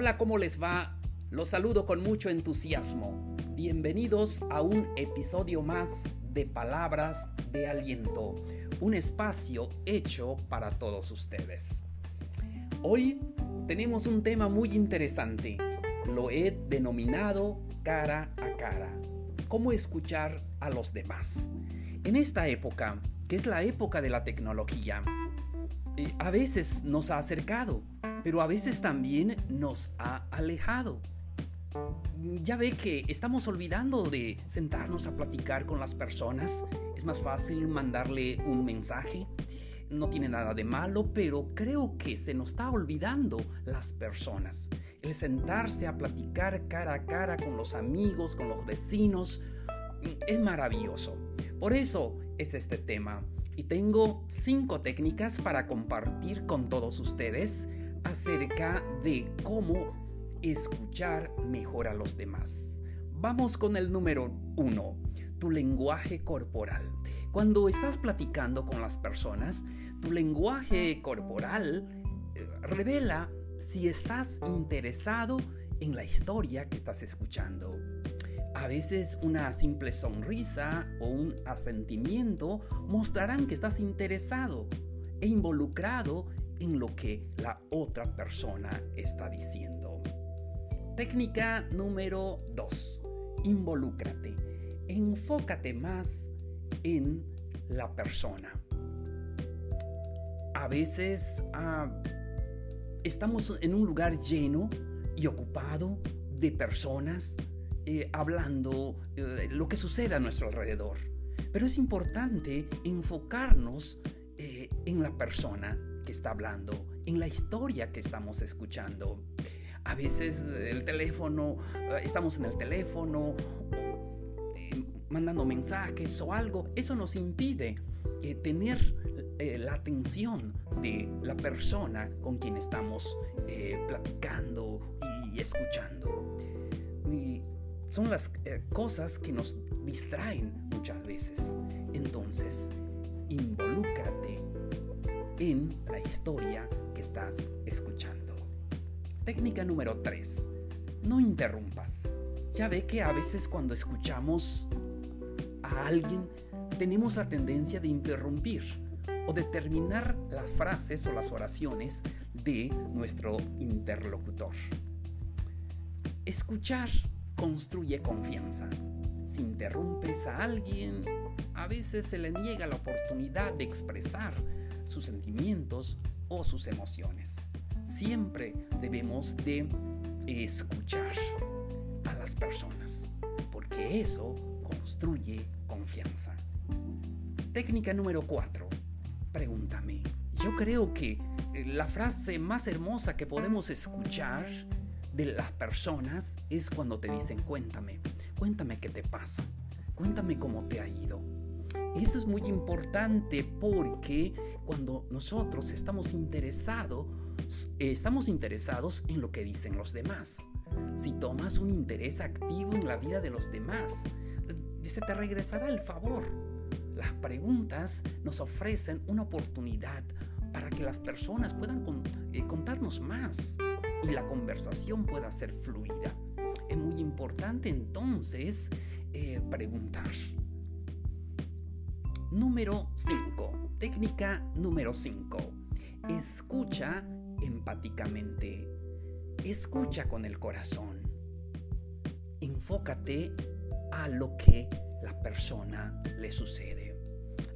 Hola, ¿cómo les va? Los saludo con mucho entusiasmo. Bienvenidos a un episodio más de Palabras de Aliento, un espacio hecho para todos ustedes. Hoy tenemos un tema muy interesante. Lo he denominado cara a cara. ¿Cómo escuchar a los demás? En esta época, que es la época de la tecnología, eh, a veces nos ha acercado, pero a veces también nos ha alejado. Ya ve que estamos olvidando de sentarnos a platicar con las personas. Es más fácil mandarle un mensaje. No tiene nada de malo, pero creo que se nos está olvidando las personas. El sentarse a platicar cara a cara con los amigos, con los vecinos, es maravilloso. Por eso es este tema. Y tengo cinco técnicas para compartir con todos ustedes acerca de cómo escuchar mejor a los demás. Vamos con el número uno, tu lenguaje corporal. Cuando estás platicando con las personas, tu lenguaje corporal eh, revela si estás interesado en la historia que estás escuchando. A veces una simple sonrisa o un asentimiento mostrarán que estás interesado e involucrado en lo que la otra persona está diciendo. Técnica número 2. Involúcrate. Enfócate más en la persona. A veces ah, estamos en un lugar lleno y ocupado de personas eh, hablando eh, lo que sucede a nuestro alrededor. Pero es importante enfocarnos eh, en la persona está hablando, en la historia que estamos escuchando. A veces el teléfono, eh, estamos en el teléfono eh, mandando mensajes o algo, eso nos impide eh, tener la atención de la persona con quien estamos platicando y escuchando. Y son las cosas que nos distraen muchas veces. Entonces, involúcrate en la historia que estás escuchando. Técnica número 3. No interrumpas. Ya ve que a veces cuando escuchamos a alguien tenemos la tendencia de interrumpir o de terminar las frases o las oraciones de nuestro interlocutor. Escuchar construye confianza. Si interrumpes a alguien, a veces se le niega la oportunidad de expresar sus sentimientos o sus emociones. Siempre debemos de escuchar a las personas, porque eso construye confianza. Técnica número 4. Pregúntame. Yo creo que eh, la frase más hermosa que podemos escuchar de las personas es cuando te dicen cuéntame, cuéntame qué te pasa, cuéntame cómo te ha ido. Eso es muy importante porque cuando nosotros estamos interesados, estamos interesados en lo que dicen los demás. Si tomas un interés activo en la vida de los demás, se te regresará el favor. Las preguntas nos ofrecen una oportunidad para que las personas puedan eh, contarnos más y la conversación pueda ser fluida. Es muy importante entonces eh, preguntar. Número 5. Técnica número 5. Escucha empáticamente. Escucha con el corazón. Enfócate a lo que la persona le sucede.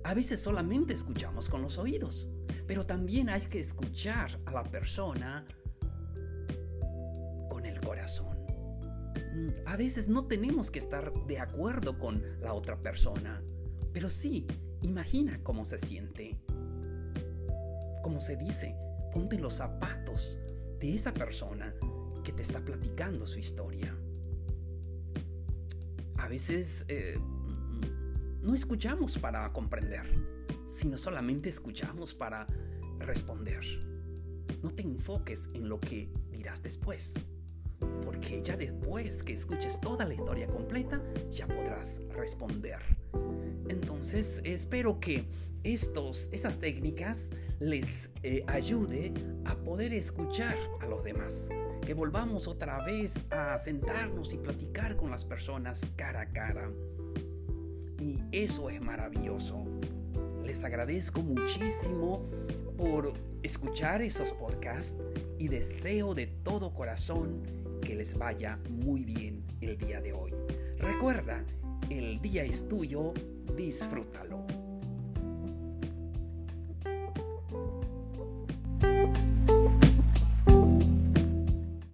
A veces solamente escuchamos con los oídos, pero también hay que escuchar a la persona con el corazón. Mm, a veces no tenemos que estar de acuerdo con la otra persona, pero sí, imagina cómo se siente. Como se dice, ponte los zapatos de esa persona que te está platicando su historia. A veces eh, no escuchamos para comprender, sino solamente escuchamos para responder. No te enfoques en lo que dirás después, porque ya después que escuches toda la historia completa, ya podrás responder entonces espero que estos, estas técnicas les eh, ayude a poder escuchar a los demás. que volvamos otra vez a sentarnos y platicar con las personas cara a cara. Y eso es maravilloso. Les agradezco muchísimo por escuchar esos podcasts y deseo de todo corazón que les vaya muy bien el día de hoy. Recuerda, el día es tuyo, disfrútalo.